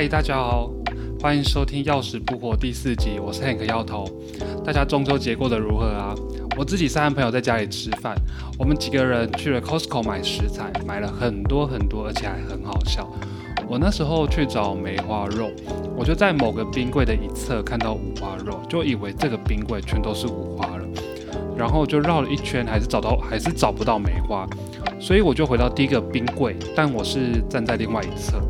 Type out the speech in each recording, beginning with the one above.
嗨，大家好，欢迎收听《钥匙不活》第四集，我是 Hank 摇头。大家中秋节过得如何啊？我自己是和朋友在家里吃饭，我们几个人去了 Costco 买食材，买了很多很多，而且还很好笑。我那时候去找梅花肉，我就在某个冰柜的一侧看到五花肉，就以为这个冰柜全都是五花了，然后就绕了一圈，还是找到，还是找不到梅花，所以我就回到第一个冰柜，但我是站在另外一侧。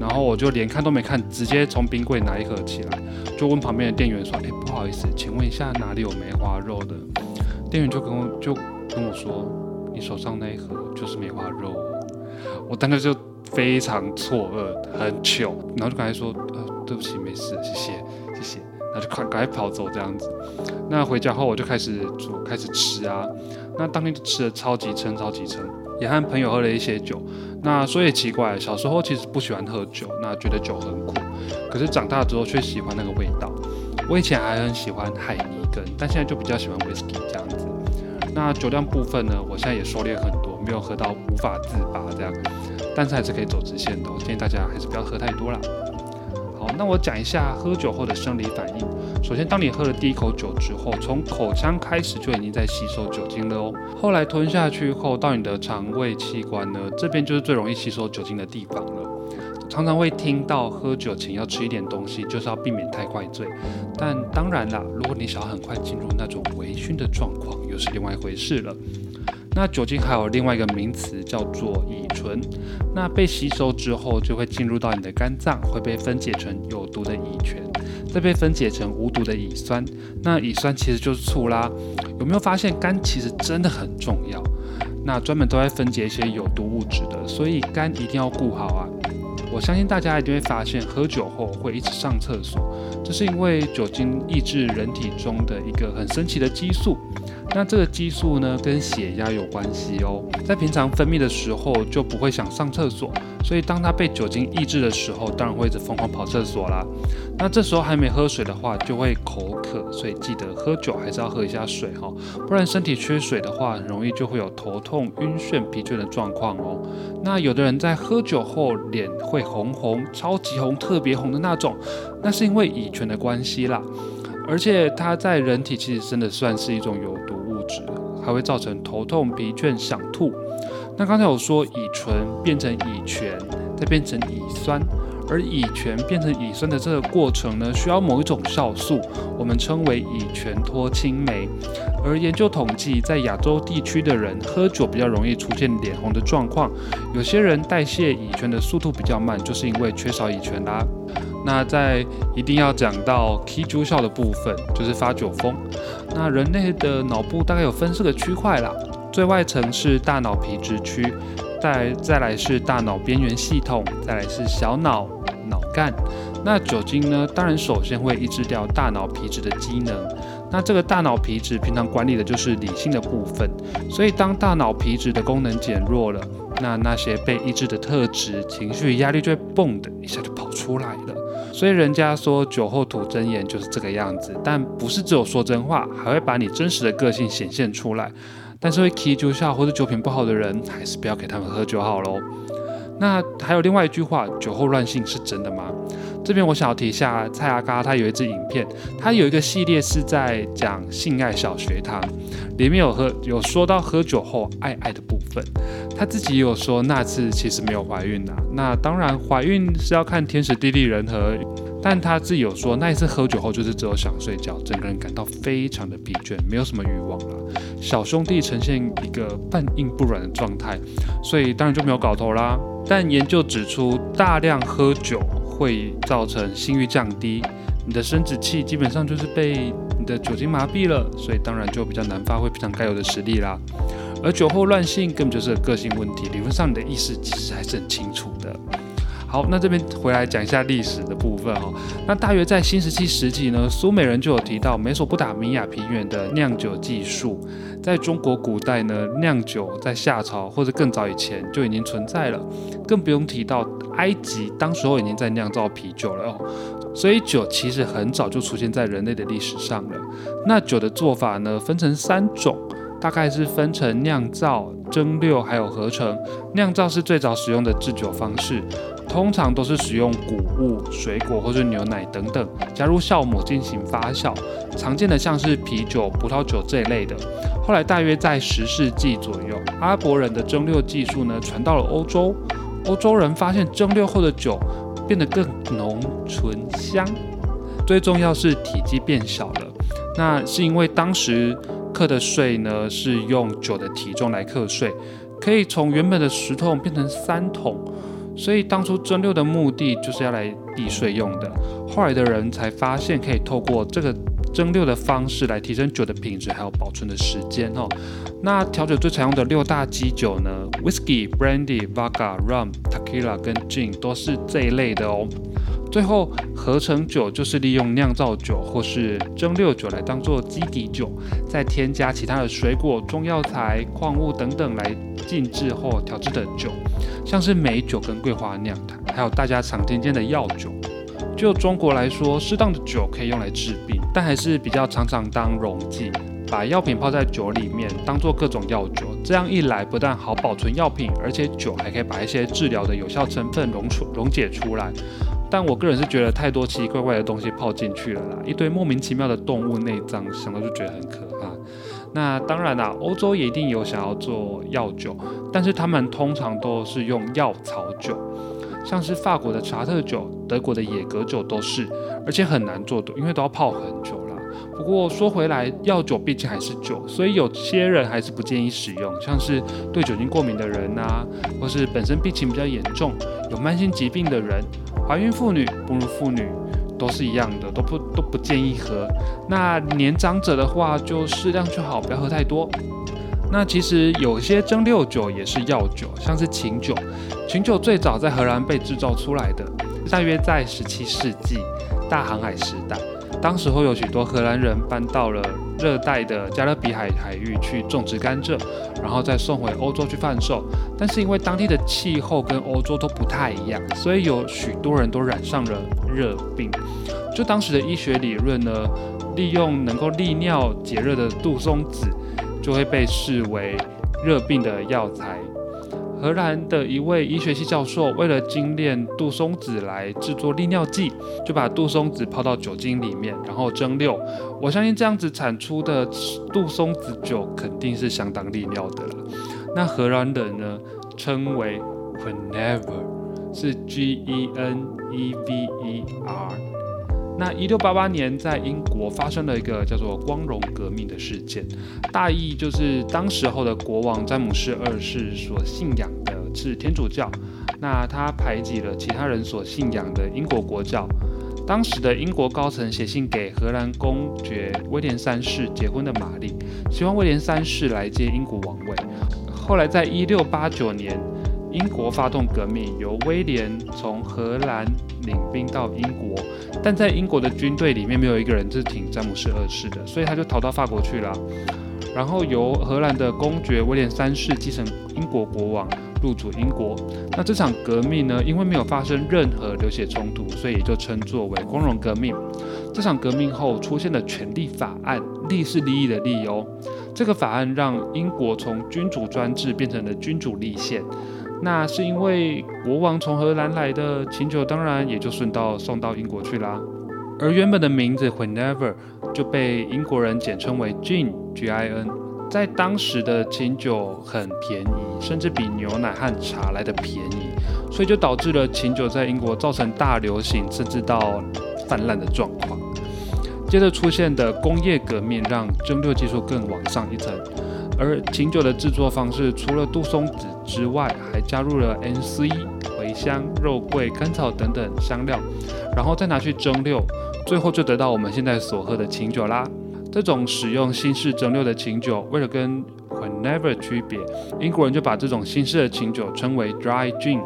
然后我就连看都没看，直接从冰柜拿一盒起来，就问旁边的店员说：“哎，不好意思，请问一下哪里有梅花肉的？”店员就跟我就跟我说：“你手上那一盒就是梅花肉。”我当时就非常错愕，很糗，然后就赶快说：“呃，对不起，没事，谢谢，谢谢。”那就快赶快跑走这样子。那回家后我就开始煮，开始吃啊。那当天就吃的超级撑，超级撑。也和朋友喝了一些酒，那说也奇怪，小时候其实不喜欢喝酒，那觉得酒很苦，可是长大之后却喜欢那个味道。我以前还很喜欢海尼根，但现在就比较喜欢威士忌这样子。那酒量部分呢，我现在也收敛很多，没有喝到无法自拔这样，但是还是可以走直线的。我建议大家还是不要喝太多啦。那我讲一下喝酒后的生理反应。首先，当你喝了第一口酒之后，从口腔开始就已经在吸收酒精了哦。后来吞下去后，到你的肠胃器官呢，这边就是最容易吸收酒精的地方了。常常会听到喝酒前要吃一点东西，就是要避免太快醉。但当然啦，如果你想要很快进入那种微醺的状况，又是另外一回事了。那酒精还有另外一个名词叫做乙醇，那被吸收之后就会进入到你的肝脏，会被分解成有毒的乙醛，再被分解成无毒的乙酸。那乙酸其实就是醋啦。有没有发现肝其实真的很重要？那专门都在分解一些有毒物质的，所以肝一定要顾好啊。我相信大家一定会发现，喝酒后会一直上厕所，这是因为酒精抑制人体中的一个很神奇的激素。那这个激素呢，跟血压有关系哦。在平常分泌的时候就不会想上厕所，所以当它被酒精抑制的时候，当然会一直疯狂跑厕所啦。那这时候还没喝水的话，就会口渴，所以记得喝酒还是要喝一下水哈，不然身体缺水的话，很容易就会有头痛、晕眩、疲倦的状况哦。那有的人在喝酒后脸会红红、超级红、特别红的那种，那是因为乙醛的关系啦。而且它在人体其实真的算是一种有毒物质，还会造成头痛、疲倦、想吐。那刚才我说乙醇变成乙醛，再变成乙酸，而乙醛变成乙酸的这个过程呢，需要某一种酵素，我们称为乙醛脱氢酶。而研究统计，在亚洲地区的人喝酒比较容易出现脸红的状况，有些人代谢乙醛的速度比较慢，就是因为缺少乙醛啦。那在一定要讲到 key 注效的部分，就是发酒疯。那人类的脑部大概有分四个区块啦，最外层是大脑皮质区，再再来是大脑边缘系统，再来是小脑、脑干。那酒精呢，当然首先会抑制掉大脑皮质的机能。那这个大脑皮质平常管理的就是理性的部分，所以当大脑皮质的功能减弱了，那那些被抑制的特质、情绪、压力就会蹦的一下就跑出来了。所以人家说酒后吐真言就是这个样子，但不是只有说真话，还会把你真实的个性显现出来。但是会 k 酒笑或者酒品不好的人，还是不要给他们喝酒好喽。那还有另外一句话，酒后乱性是真的吗？这边我想要提一下蔡阿嘎，他有一支影片，他有一个系列是在讲性爱小学堂，里面有喝有说到喝酒后爱爱的部分，他自己也有说那次其实没有怀孕呐，那当然怀孕是要看天时地利人和，但他自己有说那一次喝酒后就是只有想睡觉，整个人感到非常的疲倦，没有什么欲望了，小兄弟呈现一个半硬不软的状态，所以当然就没有搞头啦。但研究指出，大量喝酒。会造成性欲降低，你的生殖器基本上就是被你的酒精麻痹了，所以当然就比较难发挥平常该有的实力啦。而酒后乱性根本就是个性问题，理论上你的意识其实还是很清楚的。好，那这边回来讲一下历史的部分哦。那大约在新石器时期呢，苏美人就有提到美索不达米亚平原的酿酒技术。在中国古代呢，酿酒在夏朝或者更早以前就已经存在了，更不用提到埃及，当时候已经在酿造啤酒了哦。所以酒其实很早就出现在人类的历史上了。那酒的做法呢，分成三种。大概是分成酿造、蒸馏还有合成。酿造是最早使用的制酒方式，通常都是使用谷物、水果或是牛奶等等，加入酵母进行发酵。常见的像是啤酒、葡萄酒这一类的。后来大约在十世纪左右，阿拉伯人的蒸馏技术呢传到了欧洲，欧洲人发现蒸馏后的酒变得更浓醇香，最重要是体积变小了。那是因为当时课的税呢是用酒的体重来课税，可以从原本的十桶变成三桶，所以当初蒸馏的目的就是要来避税用的。后来的人才发现可以透过这个。蒸馏的方式来提升酒的品质，还有保存的时间哦。那调酒最常用的六大基酒呢？Whisky、Brandy、Vodka、Rum、Tequila 跟 Gin 都是这一类的哦。最后合成酒就是利用酿造酒或是蒸馏酒来当做基底酒，再添加其他的水果、中药材、矿物等等来静置后调制的酒，像是美酒跟桂花酿的，还有大家常听见的药酒。就中国来说，适当的酒可以用来治病，但还是比较常常当溶剂，把药品泡在酒里面，当做各种药酒。这样一来，不但好保存药品，而且酒还可以把一些治疗的有效成分溶出溶解出来。但我个人是觉得太多奇奇怪怪的东西泡进去了啦，一堆莫名其妙的动物内脏，想到就觉得很可。那当然啦，欧洲也一定有想要做药酒，但是他们通常都是用药草酒。像是法国的查特酒、德国的野格酒都是，而且很难做的，因为都要泡很久啦。不过说回来，药酒毕竟还是酒，所以有些人还是不建议使用。像是对酒精过敏的人呐，或是本身病情比较严重、有慢性疾病的人、怀孕妇女、哺乳妇女都是一样的，都不都不建议喝。那年长者的话，就适量就好，不要喝太多。那其实有些蒸馏酒也是药酒，像是琴酒。琴酒最早在荷兰被制造出来的，大约在十七世纪大航海时代。当时候有许多荷兰人搬到了热带的加勒比海海域去种植甘蔗，然后再送回欧洲去贩售。但是因为当地的气候跟欧洲都不太一样，所以有许多人都染上了热病。就当时的医学理论呢，利用能够利尿解热的杜松子。就会被视为热病的药材。荷兰的一位医学系教授为了精炼杜松子来制作利尿剂，就把杜松子泡到酒精里面，然后蒸馏。我相信这样子产出的杜松子酒肯定是相当利尿的了。那荷兰人呢称为 Whenever，是 G E N E V E R。那一六八八年，在英国发生了一个叫做“光荣革命”的事件，大意就是当时候的国王詹姆士二世所信仰的是天主教，那他排挤了其他人所信仰的英国国教。当时的英国高层写信给荷兰公爵威廉三世结婚的玛丽，希望威廉三世来接英国王位。后来在一六八九年。英国发动革命，由威廉从荷兰领兵到英国，但在英国的军队里面没有一个人是挺詹姆士二世的，所以他就逃到法国去了。然后由荷兰的公爵威廉三世继承英国国王，入主英国。那这场革命呢，因为没有发生任何流血冲突，所以也就称作为光荣革命。这场革命后出现的权利法案，利是利益的利哦。这个法案让英国从君主专制变成了君主立宪。那是因为国王从荷兰来的琴酒，当然也就顺道送到英国去啦。而原本的名字 Whenever 就被英国人简称为 Gin，G-I-N。在当时的琴酒很便宜，甚至比牛奶和茶来的便宜，所以就导致了琴酒在英国造成大流行，甚至到泛滥的状况。接着出现的工业革命让蒸馏技术更往上一层。而琴酒的制作方式，除了杜松子之外，还加入了 N.C、茴香、肉桂、甘草等等香料，然后再拿去蒸馏，最后就得到我们现在所喝的琴酒啦。这种使用新式蒸馏的琴酒，为了跟 Whenever 区别，英国人就把这种新式的琴酒称为 Dry Gin。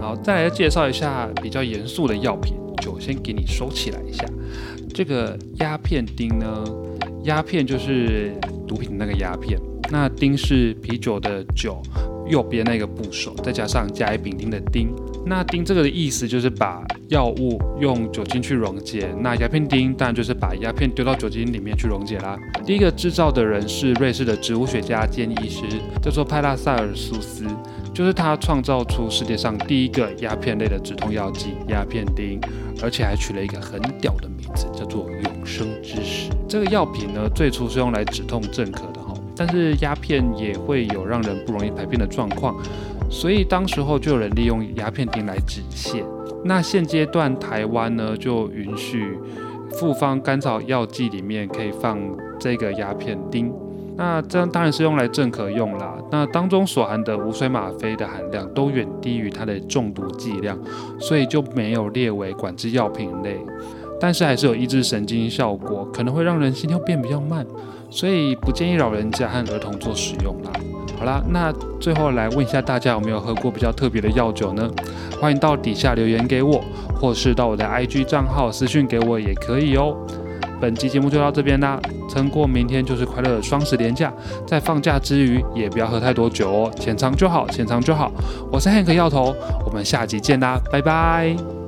好，再来介绍一下比较严肃的药品，酒先给你收起来一下。这个鸦片丁呢，鸦片就是毒品那个鸦片。那丁是啤酒的酒，右边那个部首，再加上甲乙丙丁的丁。那丁这个的意思就是把药物用酒精去溶解，那鸦片丁当然就是把鸦片丢到酒精里面去溶解啦。第一个制造的人是瑞士的植物学家兼医师，叫做派拉塞尔苏斯，就是他创造出世界上第一个鸦片类的止痛药剂鸦片丁，而且还取了一个很屌的名字，叫做永生之石。这个药品呢，最初是用来止痛镇咳，但是鸦片也会有让人不容易排便的状况。所以当时候就有人利用鸦片丁来止泻。那现阶段台湾呢就允许复方甘草药剂里面可以放这个鸦片丁。那这样当然是用来镇咳用啦。那当中所含的无水吗啡的含量都远低于它的中毒剂量，所以就没有列为管制药品类。但是还是有抑制神经效果，可能会让人心跳变比较慢，所以不建议老人家和儿童做使用啦。好啦，那最后来问一下大家有没有喝过比较特别的药酒呢？欢迎到底下留言给我，或是到我的 IG 账号私讯给我也可以哦。本期节目就到这边啦，撑过明天就是快乐的双十连假，在放假之余也不要喝太多酒哦，浅尝就好，浅尝就好。我是 Hank 药头，我们下集见啦，拜拜。